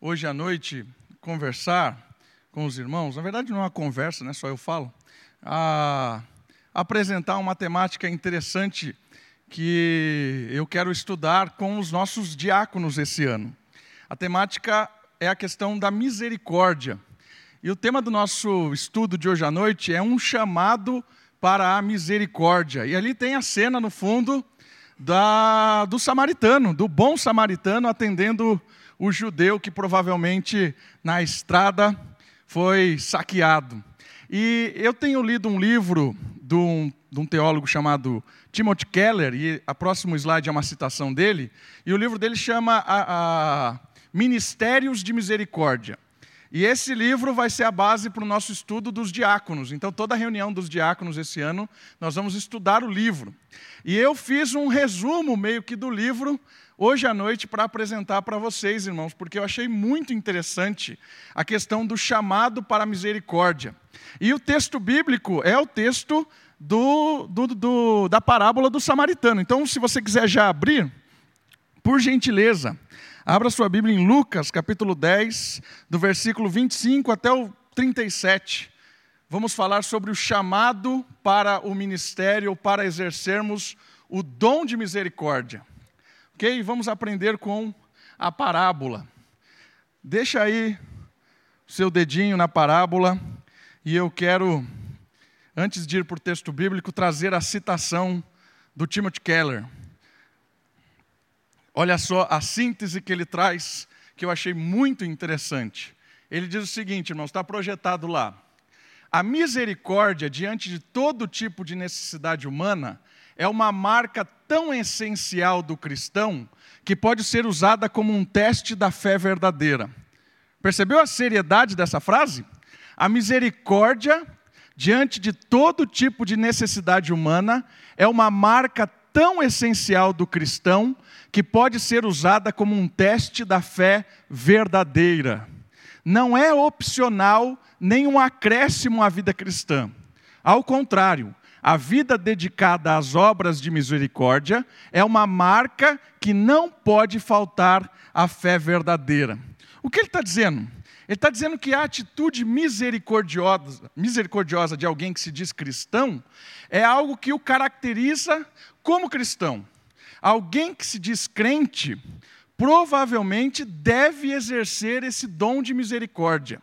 hoje à noite conversar com os irmãos, na verdade não é uma conversa, né, só eu falo, a apresentar uma temática interessante que eu quero estudar com os nossos diáconos esse ano. A temática é a questão da misericórdia. E o tema do nosso estudo de hoje à noite é um chamado para a misericórdia. E ali tem a cena no fundo da, do samaritano, do bom samaritano atendendo o judeu que provavelmente na estrada foi saqueado. E eu tenho lido um livro de um, de um teólogo chamado Timothy Keller, e a próximo slide é uma citação dele, e o livro dele chama a, a Ministérios de Misericórdia. E esse livro vai ser a base para o nosso estudo dos diáconos. Então, toda reunião dos diáconos esse ano, nós vamos estudar o livro. E eu fiz um resumo meio que do livro hoje à noite para apresentar para vocês, irmãos, porque eu achei muito interessante a questão do chamado para a misericórdia. E o texto bíblico é o texto do, do, do, da parábola do samaritano. Então, se você quiser já abrir, por gentileza, Abra sua Bíblia em Lucas, capítulo 10, do versículo 25 até o 37. Vamos falar sobre o chamado para o ministério, para exercermos o dom de misericórdia. Ok? Vamos aprender com a parábola. Deixa aí o seu dedinho na parábola e eu quero, antes de ir para o texto bíblico, trazer a citação do Timothy Keller. Olha só a síntese que ele traz, que eu achei muito interessante. Ele diz o seguinte, irmãos, está projetado lá. A misericórdia diante de todo tipo de necessidade humana é uma marca tão essencial do cristão que pode ser usada como um teste da fé verdadeira. Percebeu a seriedade dessa frase? A misericórdia diante de todo tipo de necessidade humana é uma marca tão essencial do cristão que pode ser usada como um teste da fé verdadeira. Não é opcional nem um acréscimo à vida cristã. Ao contrário, a vida dedicada às obras de misericórdia é uma marca que não pode faltar à fé verdadeira. O que ele está dizendo? Ele está dizendo que a atitude misericordiosa, misericordiosa de alguém que se diz cristão é algo que o caracteriza como cristão. Alguém que se diz crente provavelmente deve exercer esse dom de misericórdia.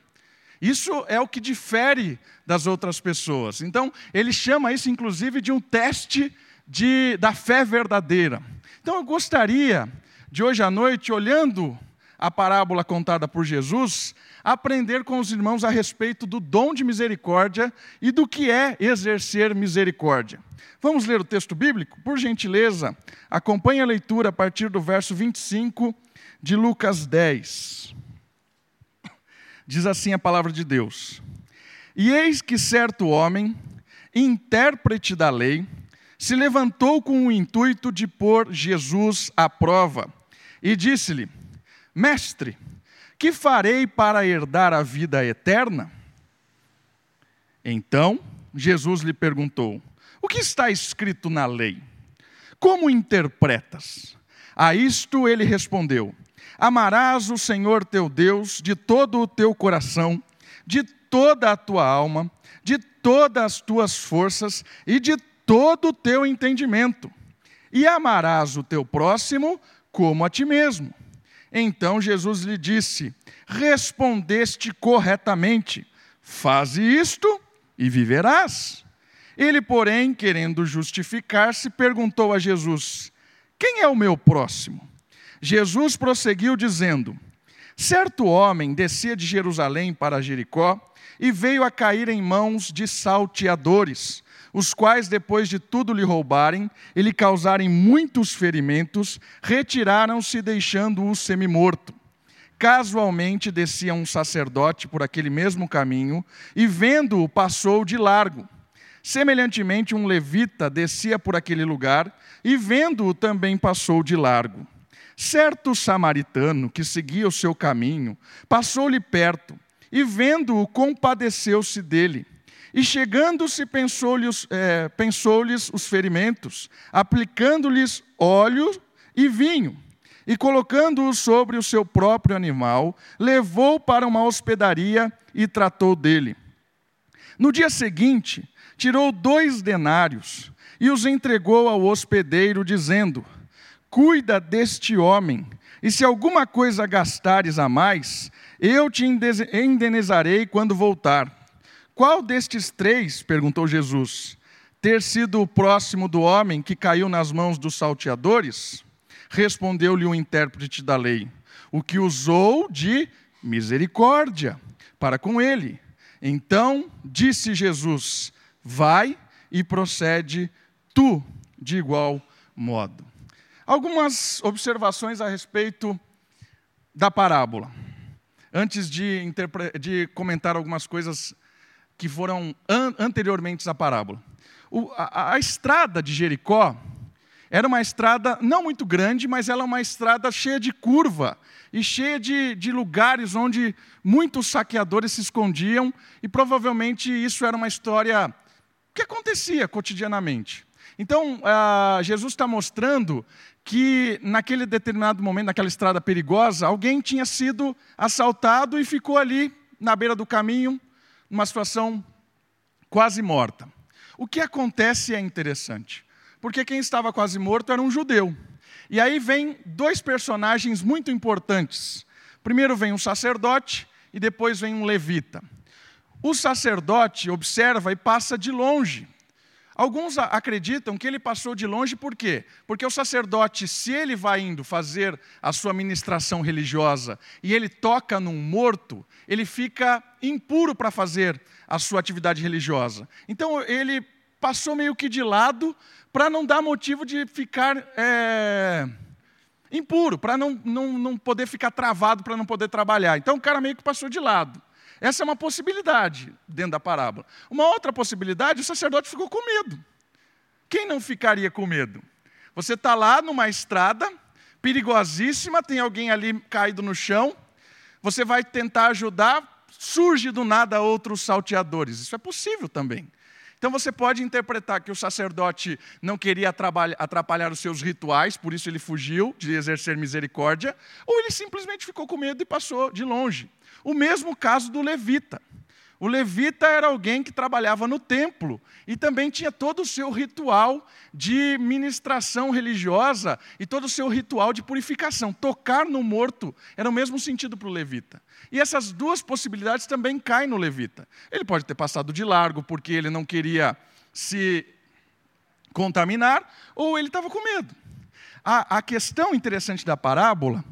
Isso é o que difere das outras pessoas. Então, ele chama isso, inclusive, de um teste de, da fé verdadeira. Então, eu gostaria de hoje à noite, olhando a parábola contada por Jesus, aprender com os irmãos a respeito do dom de misericórdia e do que é exercer misericórdia. Vamos ler o texto bíblico? Por gentileza, acompanhe a leitura a partir do verso 25 de Lucas 10. Diz assim a palavra de Deus: E eis que certo homem, intérprete da lei, se levantou com o intuito de pôr Jesus à prova e disse-lhe: Mestre, que farei para herdar a vida eterna? Então Jesus lhe perguntou: O que está escrito na lei? Como interpretas? A isto ele respondeu: Amarás o Senhor teu Deus de todo o teu coração, de toda a tua alma, de todas as tuas forças e de todo o teu entendimento. E amarás o teu próximo como a ti mesmo. Então Jesus lhe disse: Respondeste corretamente, faze isto e viverás. Ele, porém, querendo justificar-se, perguntou a Jesus: Quem é o meu próximo? Jesus prosseguiu dizendo: Certo homem descia de Jerusalém para Jericó e veio a cair em mãos de salteadores os quais, depois de tudo lhe roubarem e lhe causarem muitos ferimentos, retiraram-se, deixando-o semi-morto. Casualmente descia um sacerdote por aquele mesmo caminho e, vendo-o, passou de largo. Semelhantemente, um levita descia por aquele lugar e, vendo-o, também passou de largo. Certo samaritano que seguia o seu caminho passou-lhe perto e, vendo-o, compadeceu-se dele e chegando-se, pensou-lhes é, pensou os ferimentos, aplicando-lhes óleo e vinho. e, colocando-o sobre o seu próprio animal, levou para uma hospedaria e tratou dele. No dia seguinte, tirou dois denários e os entregou ao hospedeiro, dizendo: Cuida deste homem, e se alguma coisa gastares a mais, eu te indenizarei quando voltar. Qual destes três, perguntou Jesus, ter sido o próximo do homem que caiu nas mãos dos salteadores? Respondeu-lhe o intérprete da lei: O que usou de misericórdia para com ele. Então disse Jesus: Vai e procede tu de igual modo. Algumas observações a respeito da parábola, antes de, de comentar algumas coisas que foram an anteriormente à parábola. O, a, a estrada de Jericó era uma estrada não muito grande, mas ela é uma estrada cheia de curva e cheia de, de lugares onde muitos saqueadores se escondiam, e provavelmente isso era uma história que acontecia cotidianamente. Então, uh, Jesus está mostrando que naquele determinado momento, naquela estrada perigosa, alguém tinha sido assaltado e ficou ali na beira do caminho, numa situação quase morta. O que acontece é interessante porque quem estava quase morto era um judeu. E aí vem dois personagens muito importantes. Primeiro vem um sacerdote e depois vem um levita. O sacerdote observa e passa de longe. Alguns acreditam que ele passou de longe por quê? Porque o sacerdote, se ele vai indo fazer a sua ministração religiosa e ele toca num morto, ele fica impuro para fazer a sua atividade religiosa. Então ele passou meio que de lado para não dar motivo de ficar é, impuro, para não, não, não poder ficar travado, para não poder trabalhar. Então o cara meio que passou de lado. Essa é uma possibilidade dentro da parábola. Uma outra possibilidade, o sacerdote ficou com medo. Quem não ficaria com medo? Você está lá numa estrada perigosíssima, tem alguém ali caído no chão, você vai tentar ajudar, surge do nada outros salteadores. Isso é possível também. Então você pode interpretar que o sacerdote não queria atrapalhar os seus rituais, por isso ele fugiu de exercer misericórdia, ou ele simplesmente ficou com medo e passou de longe. O mesmo caso do levita. O levita era alguém que trabalhava no templo e também tinha todo o seu ritual de ministração religiosa e todo o seu ritual de purificação. Tocar no morto era o mesmo sentido para o levita. E essas duas possibilidades também caem no levita. Ele pode ter passado de largo porque ele não queria se contaminar, ou ele estava com medo. A, a questão interessante da parábola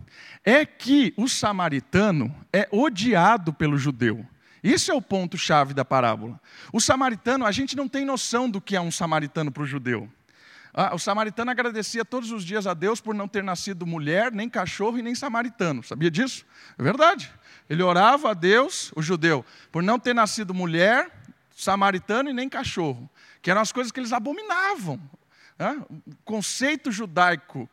é que o samaritano é odiado pelo judeu. Isso é o ponto-chave da parábola. O samaritano, a gente não tem noção do que é um samaritano para o judeu. Ah, o samaritano agradecia todos os dias a Deus por não ter nascido mulher, nem cachorro e nem samaritano. Sabia disso? É verdade. Ele orava a Deus, o judeu, por não ter nascido mulher, samaritano e nem cachorro, que eram as coisas que eles abominavam. O conceito judaico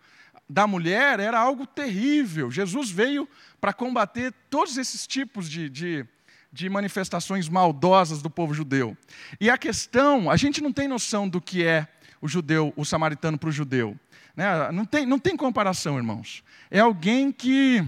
da mulher era algo terrível. Jesus veio para combater todos esses tipos de, de de manifestações maldosas do povo judeu. E a questão, a gente não tem noção do que é o judeu, o samaritano para o judeu. Né? Não, tem, não tem comparação, irmãos. É alguém que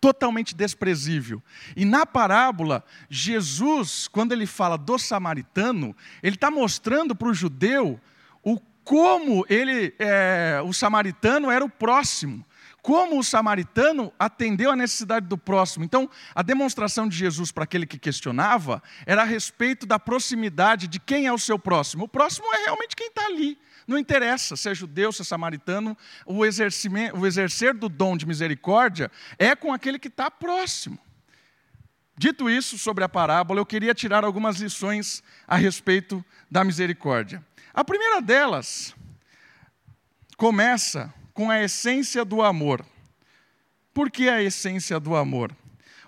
totalmente desprezível. E na parábola, Jesus, quando ele fala do samaritano, ele está mostrando para o judeu o como ele, é, o samaritano era o próximo como o samaritano atendeu a necessidade do próximo. Então, a demonstração de Jesus para aquele que questionava era a respeito da proximidade de quem é o seu próximo. O próximo é realmente quem está ali. Não interessa se é judeu, se é samaritano, o, o exercer do dom de misericórdia é com aquele que está próximo. Dito isso sobre a parábola, eu queria tirar algumas lições a respeito da misericórdia. A primeira delas começa com a essência do amor. Por que a essência do amor?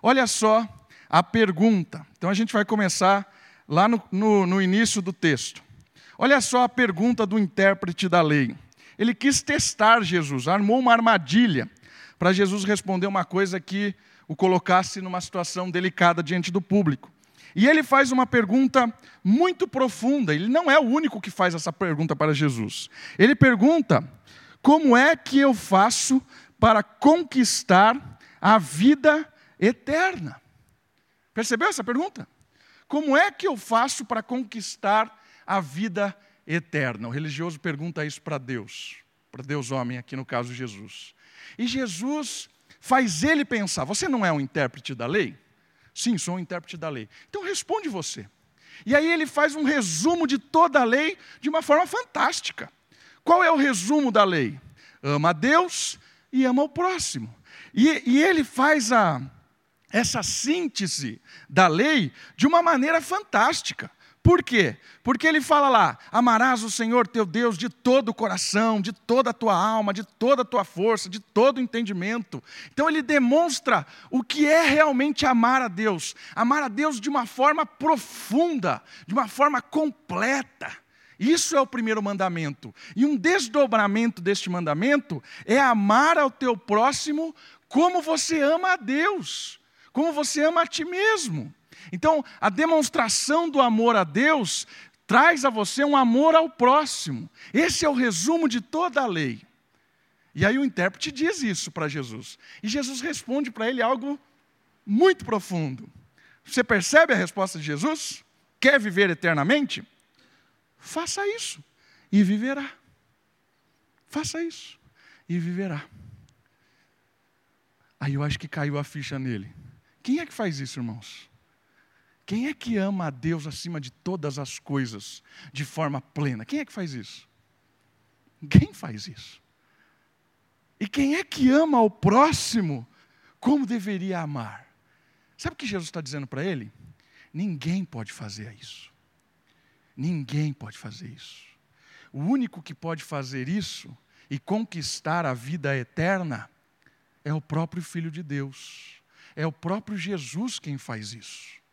Olha só a pergunta. Então a gente vai começar lá no, no, no início do texto. Olha só a pergunta do intérprete da lei. Ele quis testar Jesus, armou uma armadilha para Jesus responder uma coisa que o colocasse numa situação delicada diante do público. E ele faz uma pergunta muito profunda. Ele não é o único que faz essa pergunta para Jesus. Ele pergunta como é que eu faço para conquistar a vida eterna. Percebeu essa pergunta? Como é que eu faço para conquistar a vida eterna? O religioso pergunta isso para Deus, para Deus homem, aqui no caso Jesus. E Jesus faz ele pensar: você não é um intérprete da lei? Sim, sou um intérprete da lei. Então responde você. E aí ele faz um resumo de toda a lei de uma forma fantástica. Qual é o resumo da lei? Ama a Deus e ama o próximo. E, e ele faz a, essa síntese da lei de uma maneira fantástica. Por quê? Porque ele fala lá: amarás o Senhor teu Deus de todo o coração, de toda a tua alma, de toda a tua força, de todo o entendimento. Então ele demonstra o que é realmente amar a Deus. Amar a Deus de uma forma profunda, de uma forma completa. Isso é o primeiro mandamento. E um desdobramento deste mandamento é amar ao teu próximo como você ama a Deus, como você ama a ti mesmo. Então, a demonstração do amor a Deus traz a você um amor ao próximo. Esse é o resumo de toda a lei. E aí o intérprete diz isso para Jesus. E Jesus responde para ele algo muito profundo. Você percebe a resposta de Jesus? Quer viver eternamente? Faça isso e viverá. Faça isso e viverá. Aí eu acho que caiu a ficha nele. Quem é que faz isso, irmãos? Quem é que ama a Deus acima de todas as coisas, de forma plena? Quem é que faz isso? Quem faz isso? E quem é que ama o próximo como deveria amar? Sabe o que Jesus está dizendo para ele? Ninguém pode fazer isso. Ninguém pode fazer isso. O único que pode fazer isso e conquistar a vida eterna é o próprio Filho de Deus. É o próprio Jesus quem faz isso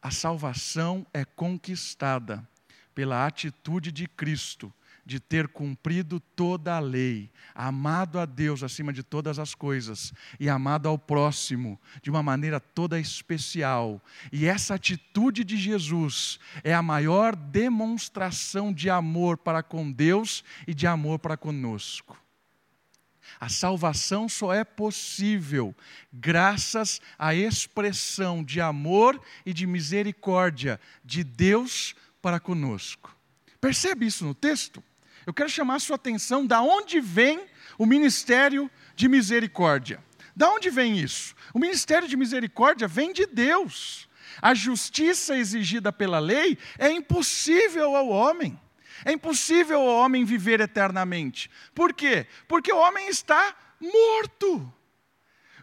a salvação é conquistada pela atitude de Cristo de ter cumprido toda a lei, amado a Deus acima de todas as coisas e amado ao próximo de uma maneira toda especial. E essa atitude de Jesus é a maior demonstração de amor para com Deus e de amor para conosco. A salvação só é possível graças à expressão de amor e de misericórdia de Deus para conosco. Percebe isso no texto? Eu quero chamar a sua atenção da onde vem o ministério de misericórdia. Da onde vem isso? O ministério de misericórdia vem de Deus. A justiça exigida pela lei é impossível ao homem. É impossível o homem viver eternamente. Por quê? Porque o homem está morto.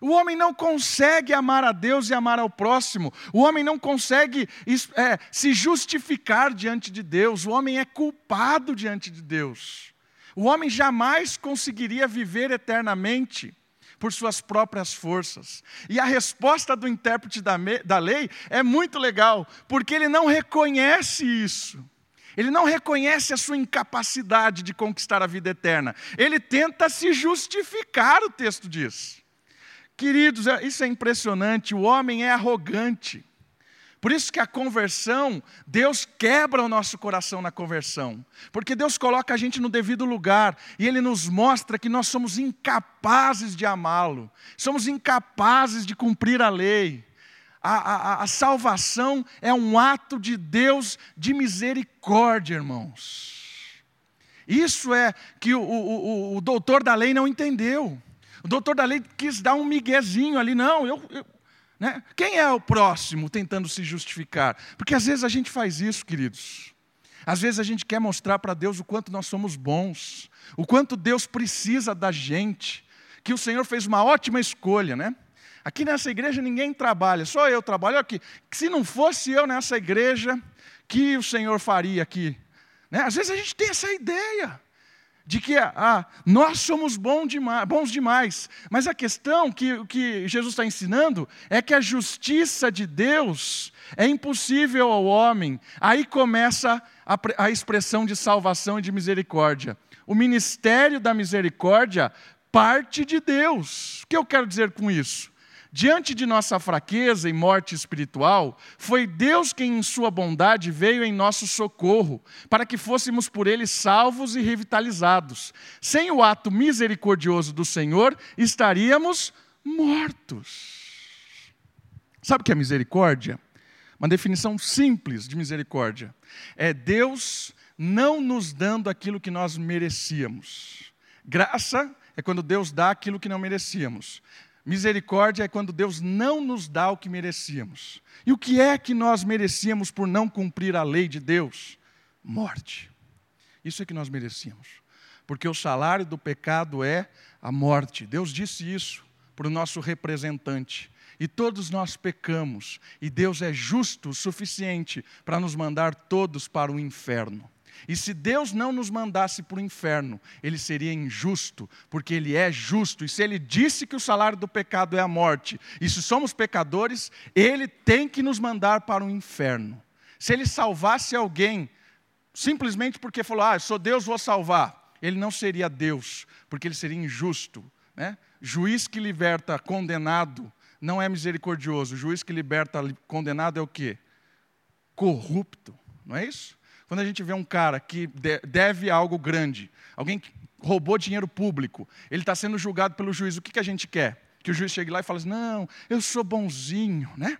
O homem não consegue amar a Deus e amar ao próximo. O homem não consegue é, se justificar diante de Deus. O homem é culpado diante de Deus. O homem jamais conseguiria viver eternamente por suas próprias forças. E a resposta do intérprete da, da lei é muito legal, porque ele não reconhece isso. Ele não reconhece a sua incapacidade de conquistar a vida eterna. Ele tenta se justificar, o texto diz. Queridos, é, isso é impressionante. O homem é arrogante. Por isso que a conversão, Deus quebra o nosso coração na conversão. Porque Deus coloca a gente no devido lugar e Ele nos mostra que nós somos incapazes de amá-lo, somos incapazes de cumprir a lei a, a, a salvação é um ato de Deus de misericórdia, irmãos. Isso é que o, o, o, doutor da lei não entendeu. O doutor da lei quis dar um miguezinho ali, não, eu, eu né? Quem é o próximo tentando se justificar? Porque às vezes a gente faz isso, queridos. Às vezes a gente quer mostrar para Deus o quanto nós somos bons, o quanto Deus precisa da gente, que o Senhor fez uma ótima escolha, né? Aqui nessa igreja ninguém trabalha, só eu trabalho aqui. Se não fosse eu nessa igreja, que o Senhor faria aqui? Né? Às vezes a gente tem essa ideia de que ah, nós somos bons demais, bons demais, mas a questão que, que Jesus está ensinando é que a justiça de Deus é impossível ao homem. Aí começa a, a expressão de salvação e de misericórdia. O ministério da misericórdia parte de Deus. O que eu quero dizer com isso? Diante de nossa fraqueza e morte espiritual, foi Deus quem, em Sua bondade, veio em nosso socorro, para que fôssemos por Ele salvos e revitalizados. Sem o ato misericordioso do Senhor, estaríamos mortos. Sabe o que é misericórdia? Uma definição simples de misericórdia. É Deus não nos dando aquilo que nós merecíamos. Graça é quando Deus dá aquilo que não merecíamos. Misericórdia é quando Deus não nos dá o que merecíamos. E o que é que nós merecíamos por não cumprir a lei de Deus? Morte. Isso é que nós merecíamos. Porque o salário do pecado é a morte. Deus disse isso para o nosso representante. E todos nós pecamos, e Deus é justo o suficiente para nos mandar todos para o inferno. E se Deus não nos mandasse para o inferno, ele seria injusto, porque ele é justo. E se ele disse que o salário do pecado é a morte, e se somos pecadores, ele tem que nos mandar para o inferno. Se ele salvasse alguém, simplesmente porque falou, ah, sou Deus, vou salvar, ele não seria Deus, porque ele seria injusto. Né? Juiz que liberta condenado não é misericordioso. Juiz que liberta condenado é o quê? Corrupto, não é isso? Quando a gente vê um cara que deve algo grande, alguém que roubou dinheiro público, ele está sendo julgado pelo juiz, o que, que a gente quer? Que o juiz chegue lá e fale assim, não, eu sou bonzinho, né?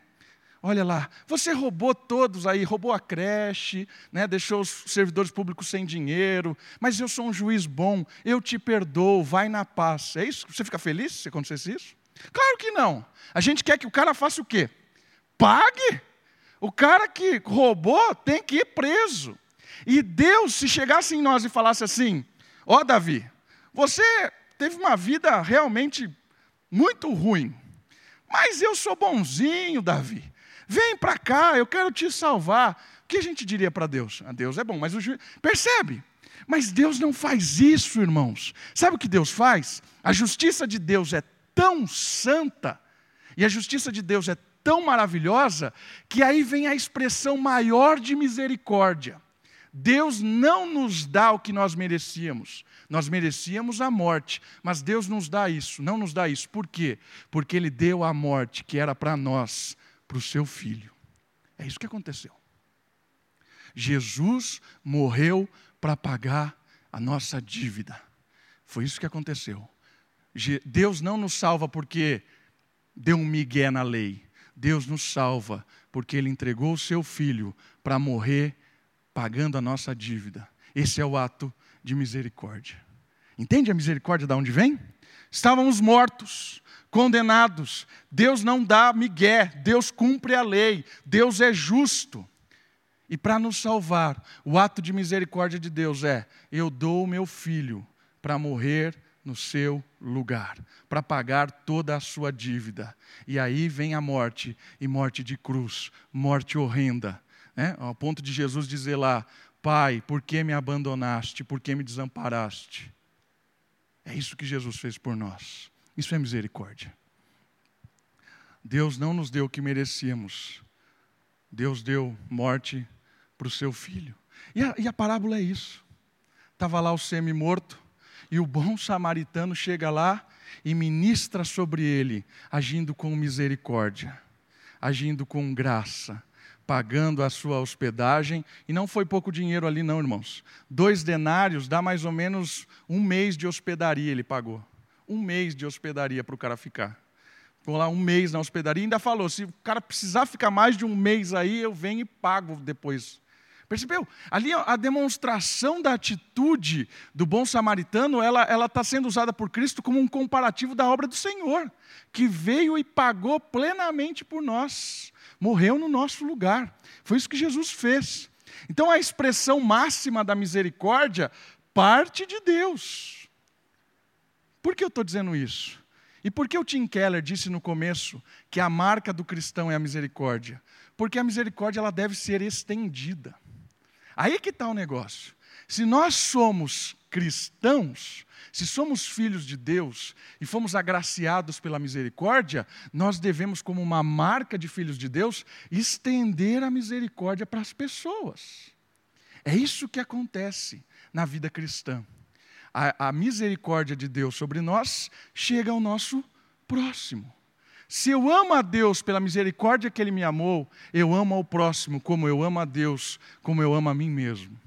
Olha lá, você roubou todos aí, roubou a creche, né, deixou os servidores públicos sem dinheiro, mas eu sou um juiz bom, eu te perdoo, vai na paz. É isso? Você fica feliz se acontecesse isso? Claro que não. A gente quer que o cara faça o quê? Pague. O cara que roubou tem que ir preso. E Deus, se chegasse em nós e falasse assim: Ó oh, Davi, você teve uma vida realmente muito ruim, mas eu sou bonzinho, Davi. Vem para cá, eu quero te salvar. O que a gente diria para Deus? Ah, Deus é bom, mas o juiz. Percebe? Mas Deus não faz isso, irmãos. Sabe o que Deus faz? A justiça de Deus é tão santa e a justiça de Deus é tão maravilhosa que aí vem a expressão maior de misericórdia. Deus não nos dá o que nós merecíamos. Nós merecíamos a morte, mas Deus nos dá isso, não nos dá isso. Por quê? Porque Ele deu a morte que era para nós, para o seu filho. É isso que aconteceu. Jesus morreu para pagar a nossa dívida. Foi isso que aconteceu. Deus não nos salva porque deu um migué na lei. Deus nos salva porque Ele entregou o seu filho para morrer pagando a nossa dívida. Esse é o ato de misericórdia. Entende a misericórdia de onde vem? Estávamos mortos, condenados. Deus não dá migué, Deus cumpre a lei, Deus é justo. E para nos salvar, o ato de misericórdia de Deus é: eu dou o meu filho para morrer no seu lugar, para pagar toda a sua dívida. E aí vem a morte, e morte de cruz, morte horrenda, né? ao ponto de Jesus dizer lá: Pai, por que me abandonaste? Por que me desamparaste? É isso que Jesus fez por nós. Isso é misericórdia. Deus não nos deu o que merecíamos. Deus deu morte para o seu filho. E a, e a parábola é isso. Estava lá o semi-morto, e o bom samaritano chega lá e ministra sobre ele, agindo com misericórdia, agindo com graça, pagando a sua hospedagem. E não foi pouco dinheiro ali, não, irmãos. Dois denários dá mais ou menos um mês de hospedaria, ele pagou. Um mês de hospedaria para o cara ficar. Ficou lá um mês na hospedaria e ainda falou: se o cara precisar ficar mais de um mês aí, eu venho e pago depois Percebeu? Ali a demonstração da atitude do bom samaritano, ela está sendo usada por Cristo como um comparativo da obra do Senhor, que veio e pagou plenamente por nós, morreu no nosso lugar. Foi isso que Jesus fez. Então a expressão máxima da misericórdia parte de Deus. Por que eu estou dizendo isso? E por que o Tim Keller disse no começo que a marca do cristão é a misericórdia? Porque a misericórdia ela deve ser estendida. Aí que está o negócio. Se nós somos cristãos, se somos filhos de Deus e fomos agraciados pela misericórdia, nós devemos, como uma marca de filhos de Deus, estender a misericórdia para as pessoas. É isso que acontece na vida cristã. A, a misericórdia de Deus sobre nós chega ao nosso próximo. Se eu amo a Deus pela misericórdia que Ele me amou, eu amo ao próximo como eu amo a Deus, como eu amo a mim mesmo.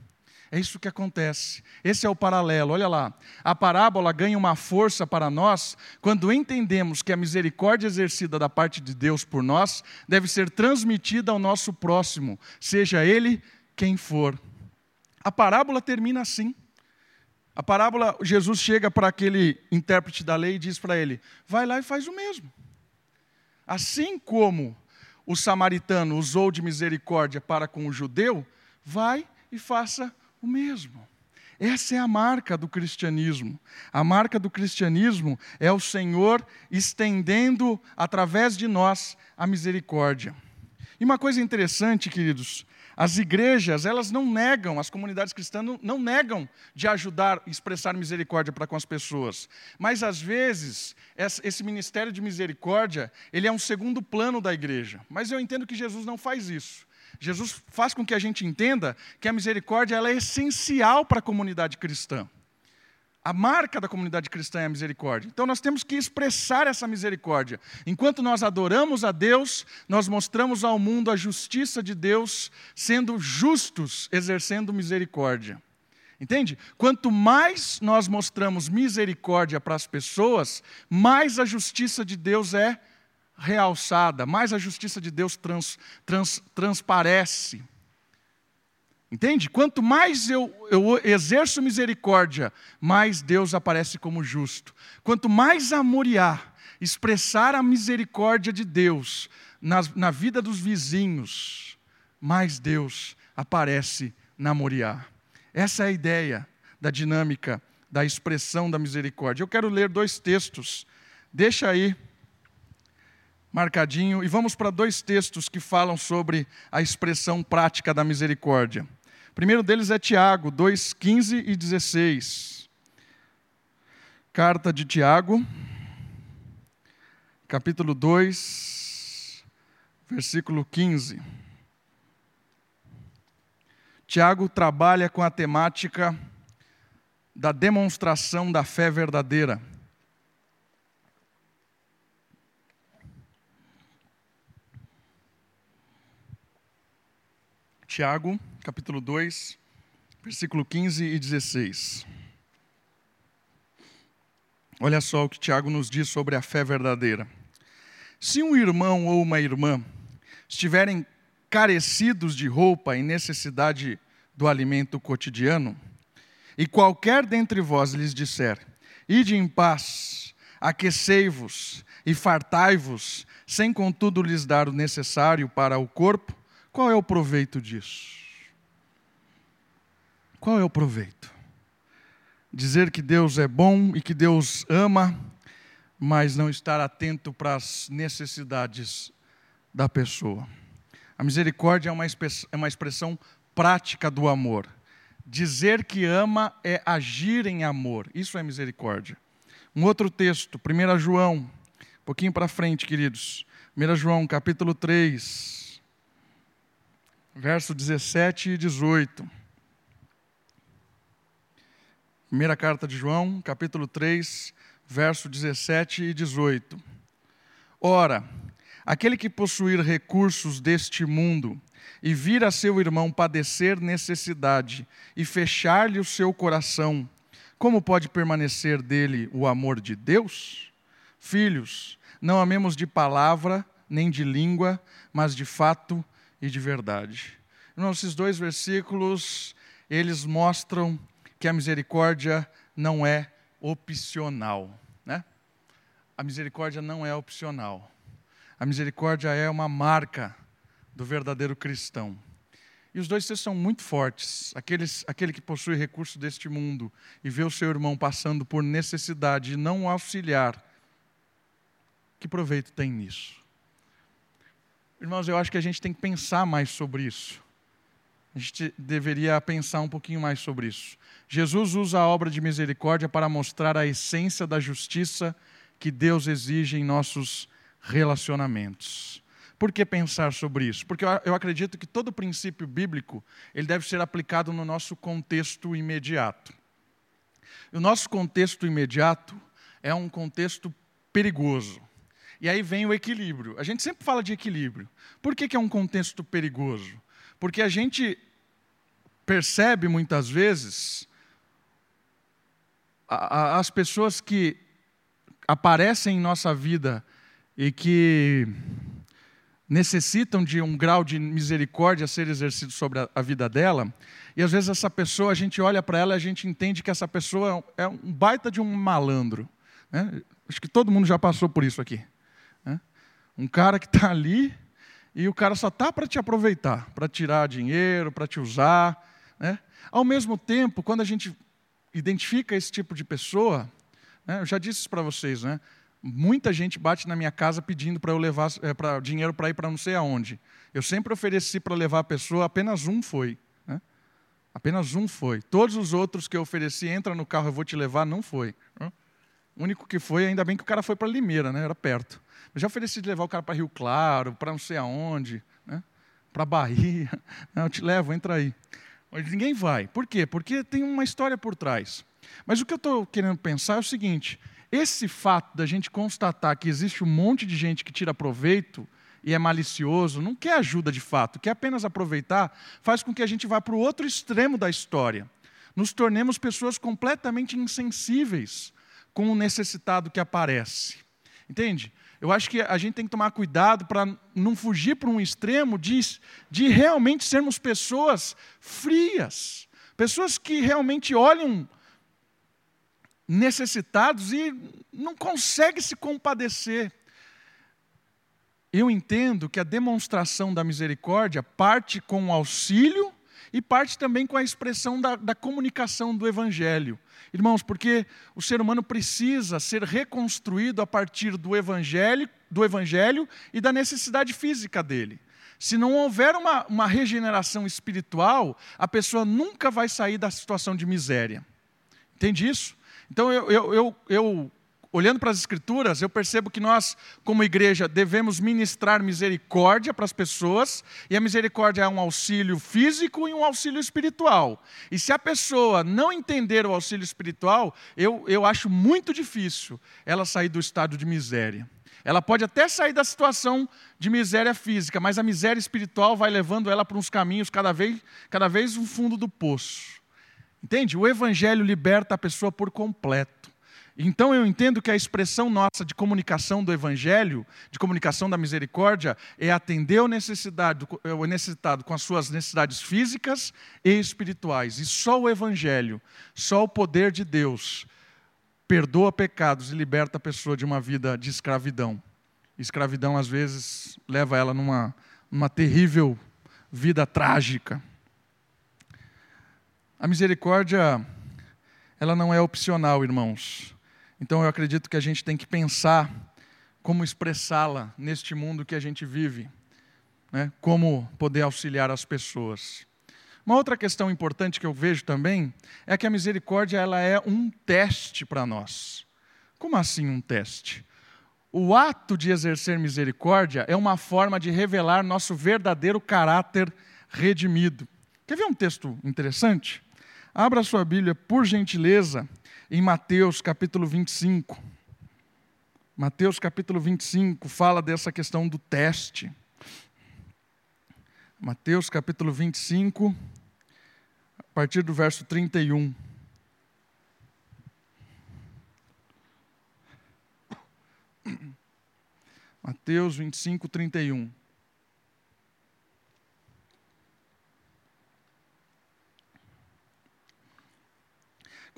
É isso que acontece. Esse é o paralelo. Olha lá. A parábola ganha uma força para nós quando entendemos que a misericórdia exercida da parte de Deus por nós deve ser transmitida ao nosso próximo, seja ele quem for. A parábola termina assim. A parábola, Jesus chega para aquele intérprete da lei e diz para ele: vai lá e faz o mesmo. Assim como o samaritano usou de misericórdia para com o judeu, vai e faça o mesmo. Essa é a marca do cristianismo. A marca do cristianismo é o Senhor estendendo através de nós a misericórdia. E uma coisa interessante, queridos, as igrejas, elas não negam, as comunidades cristãs não, negam de ajudar, expressar misericórdia para com as pessoas. Mas às vezes, esse ministério de misericórdia, ele é um segundo plano da igreja. Mas eu entendo que Jesus não faz isso. Jesus faz com que a gente entenda que a misericórdia ela é essencial para a comunidade cristã. A marca da comunidade cristã é a misericórdia. Então nós temos que expressar essa misericórdia. Enquanto nós adoramos a Deus, nós mostramos ao mundo a justiça de Deus, sendo justos, exercendo misericórdia. Entende? Quanto mais nós mostramos misericórdia para as pessoas, mais a justiça de Deus é realçada, mais a justiça de Deus trans, trans, transparece. Entende? Quanto mais eu, eu exerço misericórdia, mais Deus aparece como justo. Quanto mais amoriar, expressar a misericórdia de Deus na, na vida dos vizinhos, mais Deus aparece na Moriá. Essa é a ideia da dinâmica da expressão da misericórdia. Eu quero ler dois textos. Deixa aí marcadinho, e vamos para dois textos que falam sobre a expressão prática da misericórdia. Primeiro deles é Tiago 2, 15 e 16. Carta de Tiago, capítulo 2, versículo 15. Tiago trabalha com a temática da demonstração da fé verdadeira. Tiago, capítulo 2, versículo 15 e 16. Olha só o que Tiago nos diz sobre a fé verdadeira. Se um irmão ou uma irmã estiverem carecidos de roupa e necessidade do alimento cotidiano, e qualquer dentre vós lhes disser: Ide em paz, aquecei-vos e fartai-vos, sem contudo lhes dar o necessário para o corpo, qual é o proveito disso? Qual é o proveito? Dizer que Deus é bom e que Deus ama, mas não estar atento para as necessidades da pessoa. A misericórdia é uma, é uma expressão prática do amor. Dizer que ama é agir em amor. Isso é misericórdia. Um outro texto, 1 João, um pouquinho para frente, queridos. 1 João, capítulo 3 verso 17 e 18. Primeira carta de João, capítulo 3, verso 17 e 18. Ora, aquele que possuir recursos deste mundo e vir a seu irmão padecer necessidade e fechar-lhe o seu coração, como pode permanecer dele o amor de Deus? Filhos, não amemos de palavra nem de língua, mas de fato e de verdade. Irmãos, esses dois versículos, eles mostram que a misericórdia não é opcional. Né? A misericórdia não é opcional. A misericórdia é uma marca do verdadeiro cristão. E os dois textos são muito fortes. Aqueles, aquele que possui recursos deste mundo e vê o seu irmão passando por necessidade e não auxiliar, que proveito tem nisso? Irmãos, eu acho que a gente tem que pensar mais sobre isso. A gente deveria pensar um pouquinho mais sobre isso. Jesus usa a obra de misericórdia para mostrar a essência da justiça que Deus exige em nossos relacionamentos. Por que pensar sobre isso? Porque eu acredito que todo princípio bíblico ele deve ser aplicado no nosso contexto imediato. O nosso contexto imediato é um contexto perigoso E aí vem o equilíbrio. A gente sempre fala de equilíbrio. Por que, que é um contexto perigoso? Porque a gente percebe muitas vezes as pessoas que aparecem em nossa vida e que necessitam de um grau de misericórdia a ser exercido sobre a, a vida dela, e às vezes essa pessoa, a gente olha para ela e a gente entende que essa pessoa é um baita de um malandro. Né? Acho que todo mundo já passou por isso aqui. Né? Um cara que está ali e o cara só está para te aproveitar, para tirar dinheiro, para te usar. Né? Ao mesmo tempo, quando a gente identifica esse tipo de pessoa, né, eu já disse isso para vocês, né? Muita gente bate na minha casa pedindo para eu levar é, pra, dinheiro para ir para não sei aonde. Eu sempre ofereci para levar a pessoa, apenas um foi. Né? Apenas um foi. Todos os outros que eu ofereci, entra no carro, eu vou te levar, não foi. Né? O único que foi, ainda bem que o cara foi para Limeira, né? era perto. Eu já ofereci de levar o cara para Rio Claro, para não sei aonde, né? para Bahia. Não, eu te levo, entra aí. Mas ninguém vai. Por quê? Porque tem uma história por trás. Mas o que eu estou querendo pensar é o seguinte: esse fato da gente constatar que existe um monte de gente que tira proveito e é malicioso, não quer ajuda de fato, quer apenas aproveitar, faz com que a gente vá para o outro extremo da história. Nos tornemos pessoas completamente insensíveis com o necessitado que aparece. Entende? Eu acho que a gente tem que tomar cuidado para não fugir para um extremo de, de realmente sermos pessoas frias, pessoas que realmente olham necessitados e não consegue se compadecer. Eu entendo que a demonstração da misericórdia parte com o auxílio e parte também com a expressão da, da comunicação do Evangelho. Irmãos, porque o ser humano precisa ser reconstruído a partir do Evangelho, do evangelho e da necessidade física dele. Se não houver uma, uma regeneração espiritual, a pessoa nunca vai sair da situação de miséria. Entende isso? Então, eu, eu, eu, eu olhando para as Escrituras, eu percebo que nós, como igreja, devemos ministrar misericórdia para as pessoas, e a misericórdia é um auxílio físico e um auxílio espiritual. E se a pessoa não entender o auxílio espiritual, eu, eu acho muito difícil ela sair do estado de miséria. Ela pode até sair da situação de miséria física, mas a miséria espiritual vai levando ela para uns caminhos cada vez, cada vez no fundo do poço. Entende? O Evangelho liberta a pessoa por completo. Então eu entendo que a expressão nossa de comunicação do Evangelho, de comunicação da misericórdia, é atender o, necessidade, o necessitado com as suas necessidades físicas e espirituais. E só o Evangelho, só o poder de Deus, perdoa pecados e liberta a pessoa de uma vida de escravidão. Escravidão, às vezes, leva ela numa, numa terrível vida trágica. A misericórdia, ela não é opcional, irmãos. Então eu acredito que a gente tem que pensar como expressá-la neste mundo que a gente vive, né? como poder auxiliar as pessoas. Uma outra questão importante que eu vejo também é que a misericórdia ela é um teste para nós. Como assim um teste? O ato de exercer misericórdia é uma forma de revelar nosso verdadeiro caráter redimido. Quer ver um texto interessante? Abra sua Bíblia, por gentileza, em Mateus capítulo 25. Mateus capítulo 25 fala dessa questão do teste. Mateus capítulo 25, a partir do verso 31. Mateus 25, 31.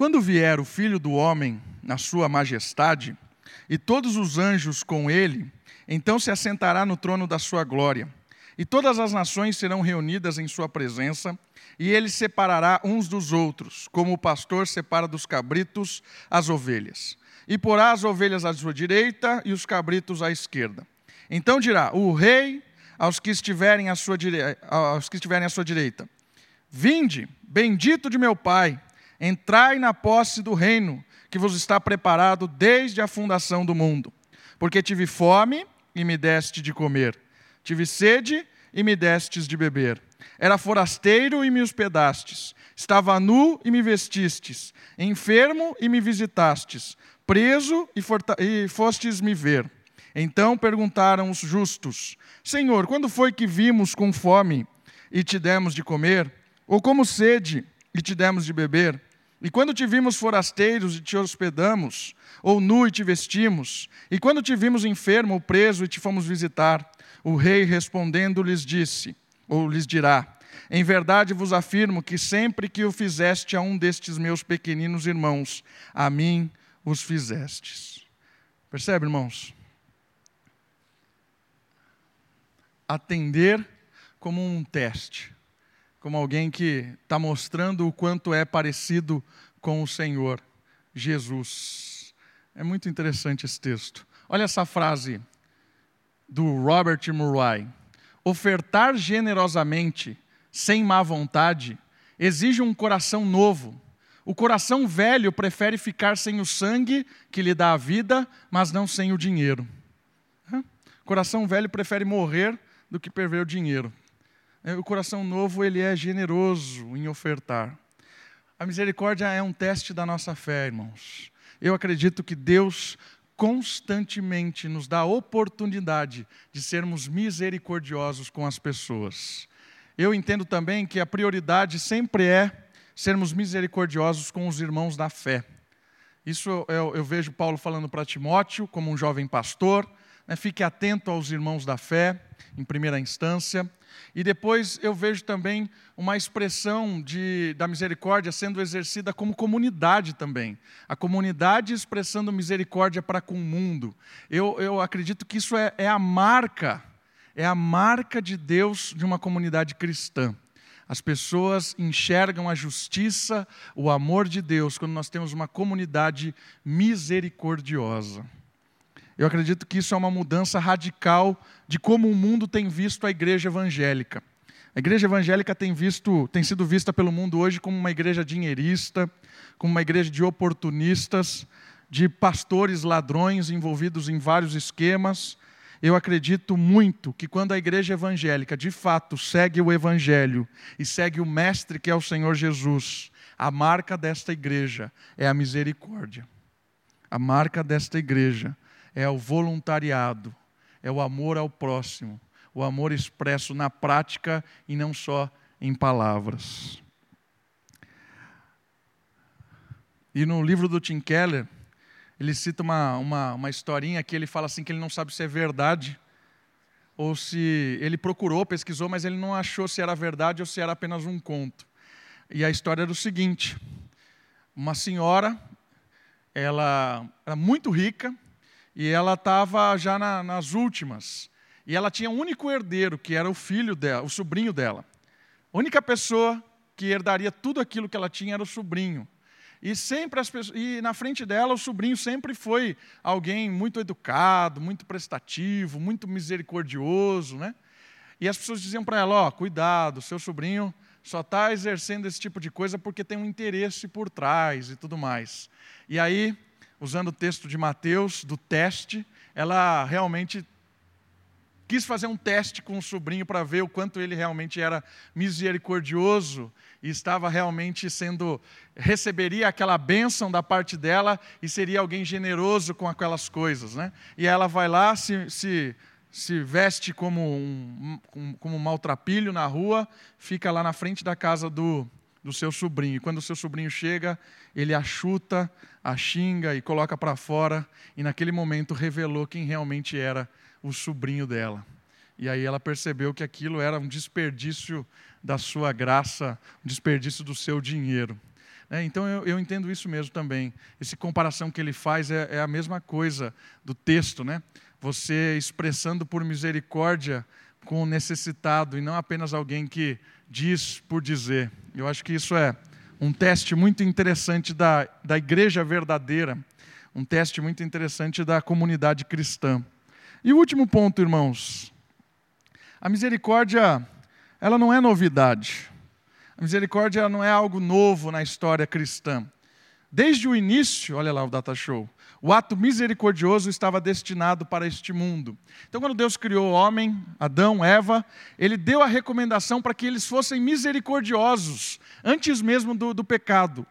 Quando vier o filho do homem na sua majestade, e todos os anjos com ele, então se assentará no trono da sua glória. E todas as nações serão reunidas em sua presença, e ele separará uns dos outros, como o pastor separa dos cabritos as ovelhas. E porá as ovelhas à sua direita e os cabritos à esquerda. Então dirá: O rei aos que estiverem à sua, dire... aos que estiverem à sua direita: Vinde, bendito de meu Pai Entrai na posse do reino que vos está preparado desde a fundação do mundo. Porque tive fome e me deste de comer, tive sede e me destes de beber. Era forasteiro e me hospedastes, estava nu e me vestistes, enfermo e me visitastes, preso e, e fostes me ver. Então perguntaram os justos: Senhor, quando foi que vimos com fome e te demos de comer? Ou como sede e te demos de beber? E quando te vimos forasteiros e te hospedamos? Ou nu e te vestimos? E quando te vimos enfermo ou preso e te fomos visitar? O rei respondendo lhes disse, ou lhes dirá: Em verdade vos afirmo que sempre que o fizeste a um destes meus pequeninos irmãos, a mim os fizestes. Percebe, irmãos? Atender como um teste, como alguém que está mostrando o quanto é parecido com o Senhor Jesus. É muito interessante esse texto. Olha essa frase do Robert Murray. Ofertar generosamente, sem má vontade, exige um coração novo. O coração velho prefere ficar sem o sangue que lhe dá a vida, mas não sem o dinheiro. O coração velho prefere morrer do que perder o dinheiro. É, o coração novo ele é generoso em ofertar. A misericórdia é um teste da nossa fé, irmãos. Eu acredito que Deus constantemente nos dá a oportunidade de sermos misericordiosos com as pessoas. Eu entendo também que a prioridade sempre é sermos misericordiosos com os irmãos da fé. Isso eu, eu vejo Paulo falando para Timóteo, como um jovem pastor, fique atento aos irmãos da fé, em primeira instância. E depois eu vejo também uma expressão de, da misericórdia sendo exercida como comunidade também. A comunidade expressando misericórdia para com o mundo. Eu, eu acredito que isso é, é a marca, é a marca de Deus de uma comunidade cristã. As pessoas enxergam a justiça, o amor de Deus, quando nós temos uma comunidade misericordiosa. Eu acredito que isso é uma mudança radical de como o mundo tem visto a igreja evangélica. A igreja evangélica tem, visto, tem sido vista pelo mundo hoje como uma igreja dinheirista, como uma igreja de oportunistas, de pastores ladrões envolvidos em vários esquemas. Eu acredito muito que quando a igreja evangélica de fato segue o evangelho e segue o mestre que é o Senhor Jesus, a marca desta igreja é a misericórdia. A marca desta igreja é o voluntariado, é o amor ao próximo, o amor expresso na prática e não só em palavras. E no livro do Tim Keller, ele cita uma, uma, uma historinha que ele fala assim que ele não sabe se é verdade ou se ele procurou, pesquisou, mas ele não achou se era verdade ou se era apenas um conto. E a história era o seguinte: uma senhora, ela era muito rica, e ela estava já na, nas últimas. E ela tinha um único herdeiro, que era o filho dela, o sobrinho dela. A única pessoa que herdaria tudo aquilo que ela tinha era o sobrinho. E sempre as pessoas, e na frente dela o sobrinho sempre foi alguém muito educado, muito prestativo, muito misericordioso, né? E as pessoas diziam para ela, ó, oh, cuidado, seu sobrinho só está exercendo esse tipo de coisa porque tem um interesse por trás e tudo mais. E aí usando o texto de Mateus, do teste, ela realmente quis fazer um teste com o sobrinho para ver o quanto ele realmente era misericordioso e estava realmente sendo receberia aquela bênção da parte dela e seria alguém generoso com aquelas coisas, né? E ela vai lá se, se se veste como um, como um maltrapilho na rua, fica lá na frente da casa do, do seu sobrinho. E quando o seu sobrinho chega, ele a chuta, a xinga e coloca para fora, e naquele momento revelou quem realmente era o sobrinho dela. E aí ela percebeu que aquilo era um desperdício da sua graça, um desperdício do seu dinheiro. É, então eu, eu, entendo isso mesmo também. Essa comparação que ele faz é, é a mesma coisa do texto, né? Você expressando por misericórdia com o necessitado e não apenas alguém que diz por dizer. Eu acho que isso é um teste muito interessante da, da igreja verdadeira, um teste muito interessante da comunidade cristã. E o último ponto, irmãos. A misericórdia, ela não é novidade. A misericórdia não é algo novo na história cristã. Desde o início, olha lá o data show, o ato misericordioso estava destinado para este mundo. Então, quando Deus criou o homem, Adão, Eva, ele deu a recomendação para que eles fossem misericordiosos, antes mesmo do, do pecado.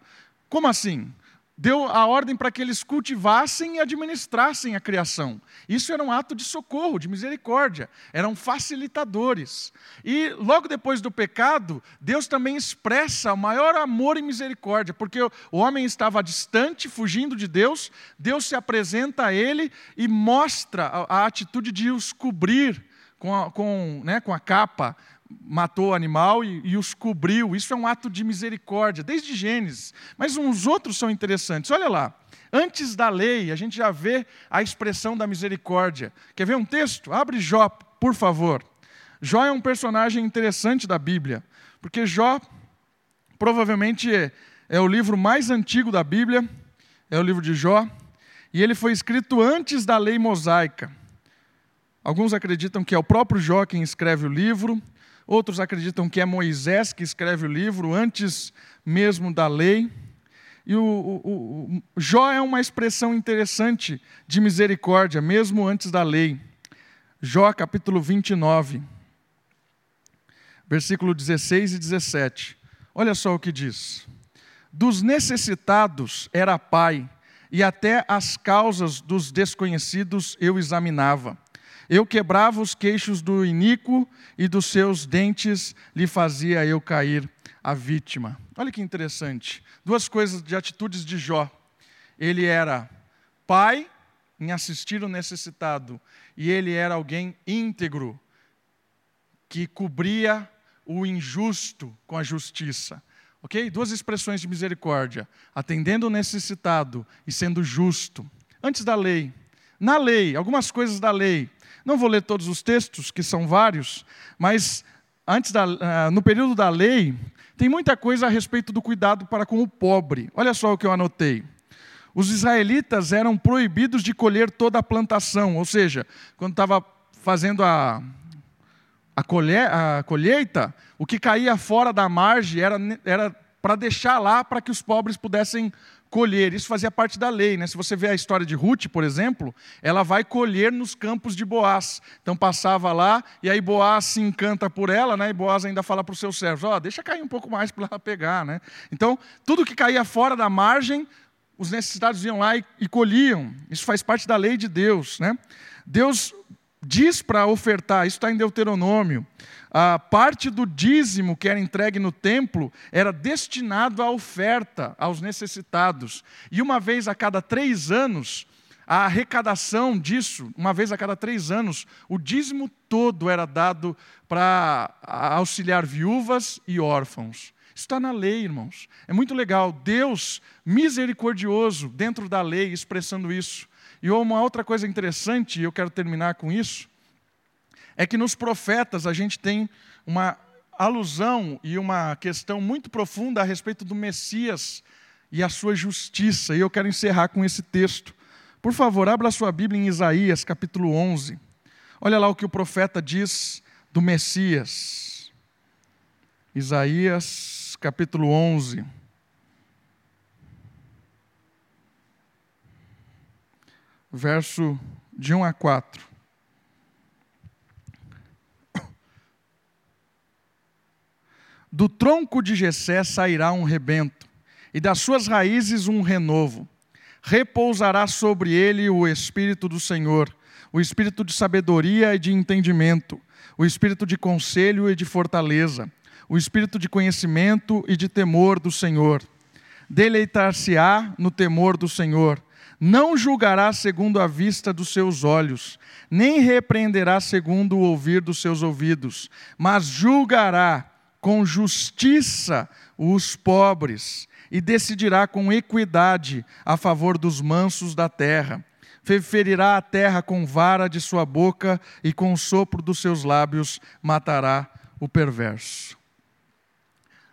Como assim? Deu a ordem para que eles cultivassem e administrassem a criação. Isso era um ato de socorro, de misericórdia, eram facilitadores. E logo depois do pecado, Deus também expressa o maior amor e misericórdia, porque o homem estava distante, fugindo de Deus, Deus se apresenta a ele e mostra a, a atitude de os cobrir com a, com, né, com a capa, matou o animal e, e, os cobriu. Isso é um ato de misericórdia, desde Gênesis. Mas uns outros são interessantes. Olha lá. Antes da lei, a gente já vê a expressão da misericórdia. Quer ver um texto? Abre Jó, por favor. Jó é um personagem interessante da Bíblia, porque Jó provavelmente é, é o livro mais antigo da Bíblia, é o livro de Jó, e ele foi escrito antes da lei mosaica. Alguns acreditam que é o próprio Jó quem escreve o livro, Outros acreditam que é Moisés que escreve o livro antes mesmo da lei. E o, o, o, Jó é uma expressão interessante de misericórdia, mesmo antes da lei. Jó capítulo 29, versículo 16 e 17. Olha só o que diz: Dos necessitados era pai, e até as causas dos desconhecidos eu examinava. Eu quebrava os queixos do iníquo e dos seus dentes lhe fazia eu cair a vítima. Olha que interessante. Duas coisas de atitudes de Jó. Ele era pai em assistir o necessitado e ele era alguém íntegro que cobria o injusto com a justiça. Ok? Duas expressões de misericórdia: atendendo o necessitado e sendo justo. Antes da lei. Na lei, algumas coisas da lei. Não vou ler todos os textos, que são vários, mas antes da, uh, no período da lei, tem muita coisa a respeito do cuidado para com o pobre. Olha só o que eu anotei. Os israelitas eram proibidos de colher toda a plantação, ou seja, quando estava fazendo a, a, colhe, a colheita, o que caía fora da margem era, era para deixar lá para que os pobres pudessem colher. Isso fazia parte da lei. Né? Se você vê a história de Ruth, por exemplo, ela vai colher nos campos de Boaz. Então passava lá, e aí Boaz se encanta por ela, né? e Boaz ainda fala para os seus servos: oh, deixa cair um pouco mais para ela pegar. Né? Então, tudo que caía fora da margem, os necessitados iam lá e, e colhiam. Isso faz parte da lei de Deus. Né? Deus diz para ofertar, isso está em Deuteronômio a parte do dízimo que era entregue no templo era destinado à oferta aos necessitados. E uma vez a cada três anos, a arrecadação disso, uma vez a cada três anos, o dízimo todo era dado para auxiliar viúvas e órfãos. Isso está na lei, irmãos. É muito legal. Deus misericordioso dentro da lei expressando isso. E uma outra coisa interessante, e eu quero terminar com isso, é que nos profetas a gente tem uma alusão e uma questão muito profunda a respeito do Messias e a sua justiça. E eu quero encerrar com esse texto. Por favor, abra sua Bíblia em Isaías, capítulo 11. Olha lá o que o profeta diz do Messias. Isaías, capítulo 11. Verso de 1 a 4. Do tronco de Jessé sairá um rebento, e das suas raízes um renovo. Repousará sobre ele o espírito do Senhor, o espírito de sabedoria e de entendimento, o espírito de conselho e de fortaleza, o espírito de conhecimento e de temor do Senhor. Deleitar-se-á no temor do Senhor. Não julgará segundo a vista dos seus olhos, nem repreenderá segundo o ouvir dos seus ouvidos, mas julgará com justiça os pobres e decidirá com equidade a favor dos mansos da terra. Ferirá a terra com vara de sua boca e com o sopro dos seus lábios matará o perverso.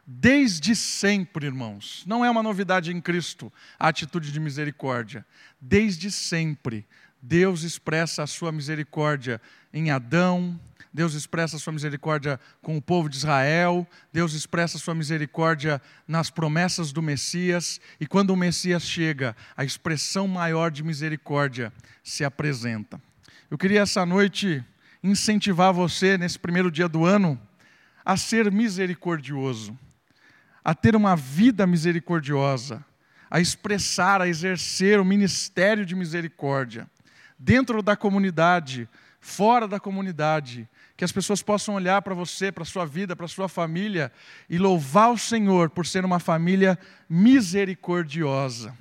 Desde sempre, irmãos, não é uma novidade em Cristo a atitude de misericórdia. Desde sempre, Deus expressa a sua misericórdia em Adão, Deus expressa a sua misericórdia com o povo de Israel, Deus expressa a sua misericórdia nas promessas do Messias, e quando o Messias chega, a expressão maior de misericórdia se apresenta. Eu queria essa noite incentivar você, nesse primeiro dia do ano, a ser misericordioso, a ter uma vida misericordiosa, a expressar, a exercer o ministério de misericórdia dentro da comunidade, fora da comunidade, que as pessoas possam olhar para você, para a sua vida, para a sua família e louvar o Senhor por ser uma família misericordiosa.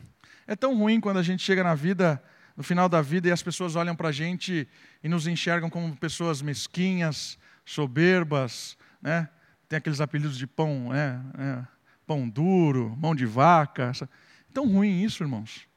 É tão ruim quando a gente chega na vida, no final da vida, e as pessoas olham para a gente e nos enxergam como pessoas mesquinhas, soberbas, né? tem aqueles apelidos de pão, né? É, pão duro, mão de vaca. Tão ruim isso, irmãos.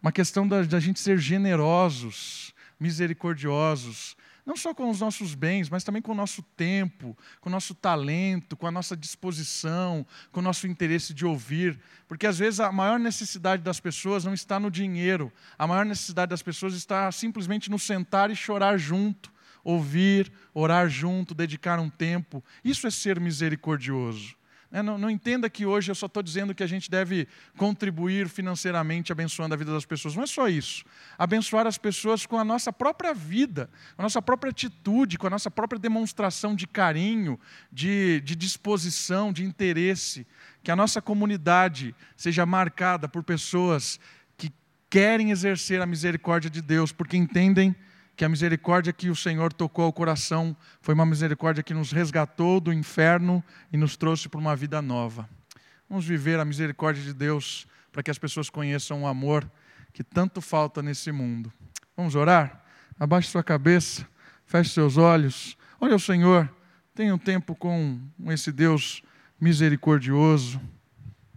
Uma questão da, da gente ser generosos, misericordiosos, não só com os nossos bens, mas também com o nosso tempo, com o nosso talento, com a nossa disposição, com o nosso interesse de ouvir. Porque às vezes a maior necessidade das pessoas não está no dinheiro, a maior necessidade das pessoas está simplesmente no sentar e chorar junto, ouvir, orar junto, dedicar um tempo. Isso é ser misericordioso. Né, não, não, entenda que hoje eu só estou dizendo que a gente deve contribuir financeiramente abençoando a vida das pessoas. Não é só isso. Abençoar as pessoas com a nossa própria vida, com a nossa própria atitude, com a nossa própria demonstração de carinho, de, de disposição, de interesse. Que a nossa comunidade seja marcada por pessoas que querem exercer a misericórdia de Deus, porque entendem que a misericórdia que o Senhor tocou ao coração foi uma misericórdia que nos resgatou do inferno e nos trouxe para uma vida nova. Vamos viver a misericórdia de Deus para que as pessoas conheçam o amor que tanto falta nesse mundo. Vamos orar? Abaixe sua cabeça, feche seus olhos. Olha o Senhor, tenha um tempo com esse Deus misericordioso.